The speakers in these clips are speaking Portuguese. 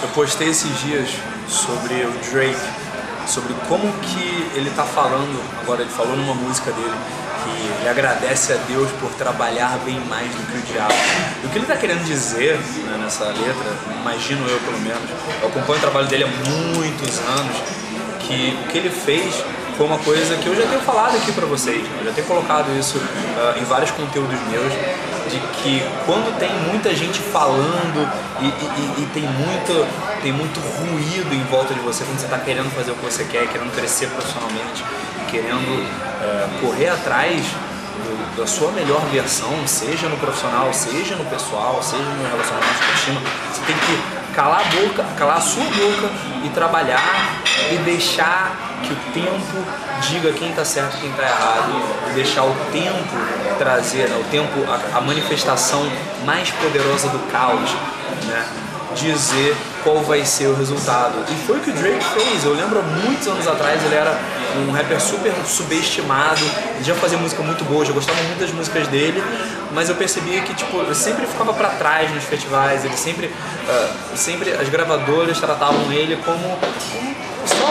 Eu postei esses dias sobre o Drake, sobre como que ele tá falando, agora ele falou numa música dele, que ele agradece a Deus por trabalhar bem mais do que o diabo. E o que ele está querendo dizer né, nessa letra, imagino eu pelo menos, eu acompanho o trabalho dele há muitos anos, que o que ele fez foi uma coisa que eu já tenho falado aqui para vocês, né? eu já tenho colocado isso uh, em vários conteúdos meus, de que quando tem muita gente falando e, e, e, tem, muito, tem muito ruído em volta de você, quando você está querendo fazer o que você quer, querendo crescer profissionalmente, querendo uh, correr atrás do, da sua melhor versão, seja no profissional, seja no pessoal, seja no relacionamento contínuo, você tem que calar a boca, calar a sua boca e trabalhar e deixar que o tempo diga quem está certo e quem está errado, e deixar o tempo trazer, o tempo, a, a manifestação mais poderosa do caos, né? dizer qual vai ser o resultado. E foi o que o Drake fez. Eu lembro muitos anos atrás ele era um rapper super subestimado, ele já fazia música muito boa, já gostava muito das músicas dele, mas eu percebia que tipo, ele sempre ficava para trás nos festivais, ele sempre, uh, sempre as gravadoras tratavam ele como,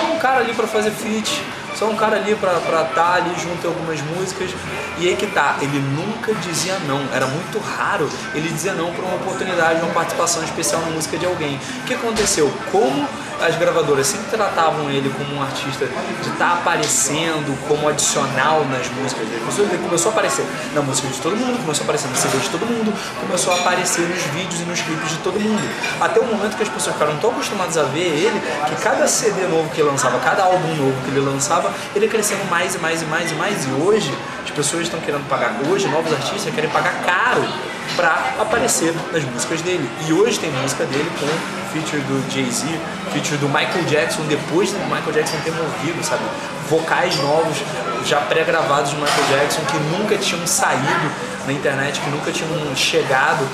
um cara ali para fazer feat só um cara ali pra estar tá ali junto a algumas músicas. E aí que tá, ele nunca dizia não. Era muito raro ele dizer não para uma oportunidade, uma participação especial na música de alguém. O que aconteceu? Como as gravadoras sempre tratavam ele como um artista de estar tá aparecendo como adicional nas músicas. Ele começou a aparecer na música de todo mundo, começou a aparecer no CD de todo mundo, começou a aparecer nos vídeos e nos clipes de todo mundo. Até o momento que as pessoas ficaram tão acostumadas a ver ele que cada CD novo que ele lançava, cada álbum novo que ele lançava, ele crescendo mais e mais e mais e mais. E hoje as pessoas estão querendo pagar, hoje novos artistas querem pagar caro para aparecer nas músicas dele. E hoje tem música dele com feature do Jay-Z, feature do Michael Jackson, depois do Michael Jackson ter morrido, sabe? Vocais novos, já pré-gravados de Michael Jackson, que nunca tinham saído na internet, que nunca tinham chegado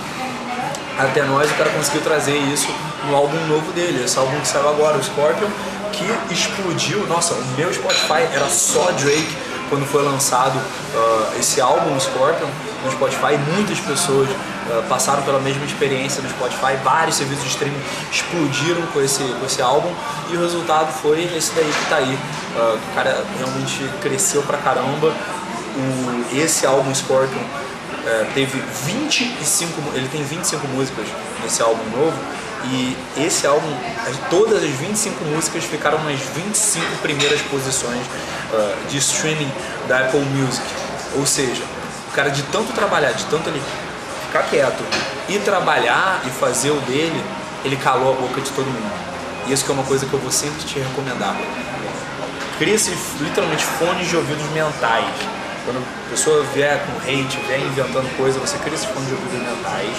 até nós. O cara conseguiu trazer isso no álbum novo dele, esse álbum que saiu agora, o Scorpion, que explodiu. Nossa, o meu Spotify era só Drake quando foi lançado uh, esse álbum Scorpion no Spotify, muitas pessoas uh, passaram pela mesma experiência no Spotify, vários serviços de streaming explodiram com esse, com esse álbum e o resultado foi esse daí que tá aí. Uh, o cara realmente cresceu pra caramba. O, esse álbum Scorpion uh, teve 25, ele tem 25 músicas nesse álbum novo e esse álbum, todas as 25 músicas ficaram nas 25 primeiras posições uh, de streaming da Apple Music. Ou seja, o cara de tanto trabalhar, de tanto ele ficar quieto e trabalhar e fazer o dele, ele calou a boca de todo mundo. E isso que é uma coisa que eu vou sempre te recomendar. Cria esses literalmente fones de ouvidos mentais. Quando a pessoa vier com hate, vier inventando coisa, você cria esses fones de ouvidos mentais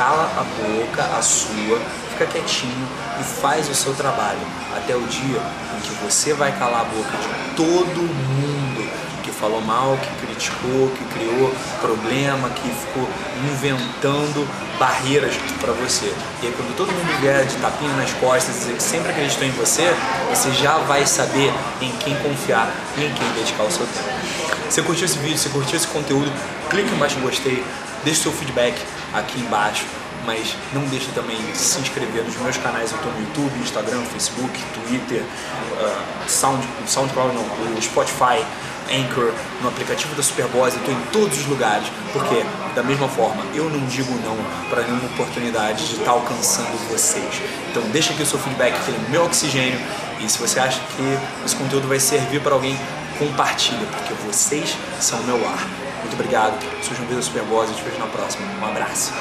cala a boca, a sua, fica quietinho e faz o seu trabalho até o dia em que você vai calar a boca de todo mundo que falou mal, que criticou, que criou problema, que ficou inventando barreiras para você. E aí quando todo mundo vier de tapinha nas costas dizer que sempre acreditou em você, você já vai saber em quem confiar e em quem dedicar o seu tempo. Você curtiu esse vídeo, se curtiu esse conteúdo, clique embaixo em gostei, deixe seu feedback aqui embaixo, mas não deixe também de se inscrever nos meus canais, eu estou no YouTube, Instagram, Facebook, Twitter, uh, Sound, SoundCloud não, o Spotify, Anchor, no aplicativo da Superboss, eu estou em todos os lugares, porque da mesma forma eu não digo não para nenhuma oportunidade de estar tá alcançando vocês. Então deixa aqui o seu feedback, que é meu oxigênio, e se você acha que esse conteúdo vai servir para alguém, compartilha, porque vocês são meu ar. Muito obrigado, sou João Vida Superboss e te vejo na próxima. Um abraço.